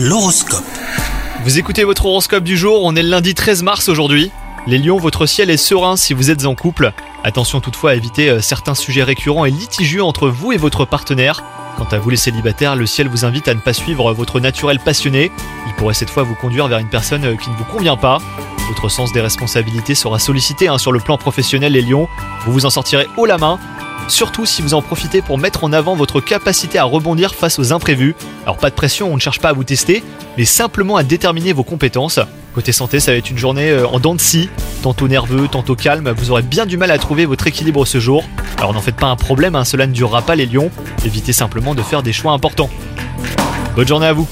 L'horoscope. Vous écoutez votre horoscope du jour, on est le lundi 13 mars aujourd'hui. Les lions, votre ciel est serein si vous êtes en couple. Attention toutefois à éviter euh, certains sujets récurrents et litigieux entre vous et votre partenaire. Quant à vous les célibataires, le ciel vous invite à ne pas suivre votre naturel passionné. Il pourrait cette fois vous conduire vers une personne euh, qui ne vous convient pas. Votre sens des responsabilités sera sollicité hein, sur le plan professionnel les lions. Vous vous en sortirez haut la main surtout si vous en profitez pour mettre en avant votre capacité à rebondir face aux imprévus. Alors pas de pression, on ne cherche pas à vous tester, mais simplement à déterminer vos compétences. Côté santé, ça va être une journée euh, en dents de scie, tantôt nerveux, tantôt calme, vous aurez bien du mal à trouver votre équilibre ce jour. Alors n'en faites pas un problème, hein, cela ne durera pas les lions, évitez simplement de faire des choix importants. Bonne journée à vous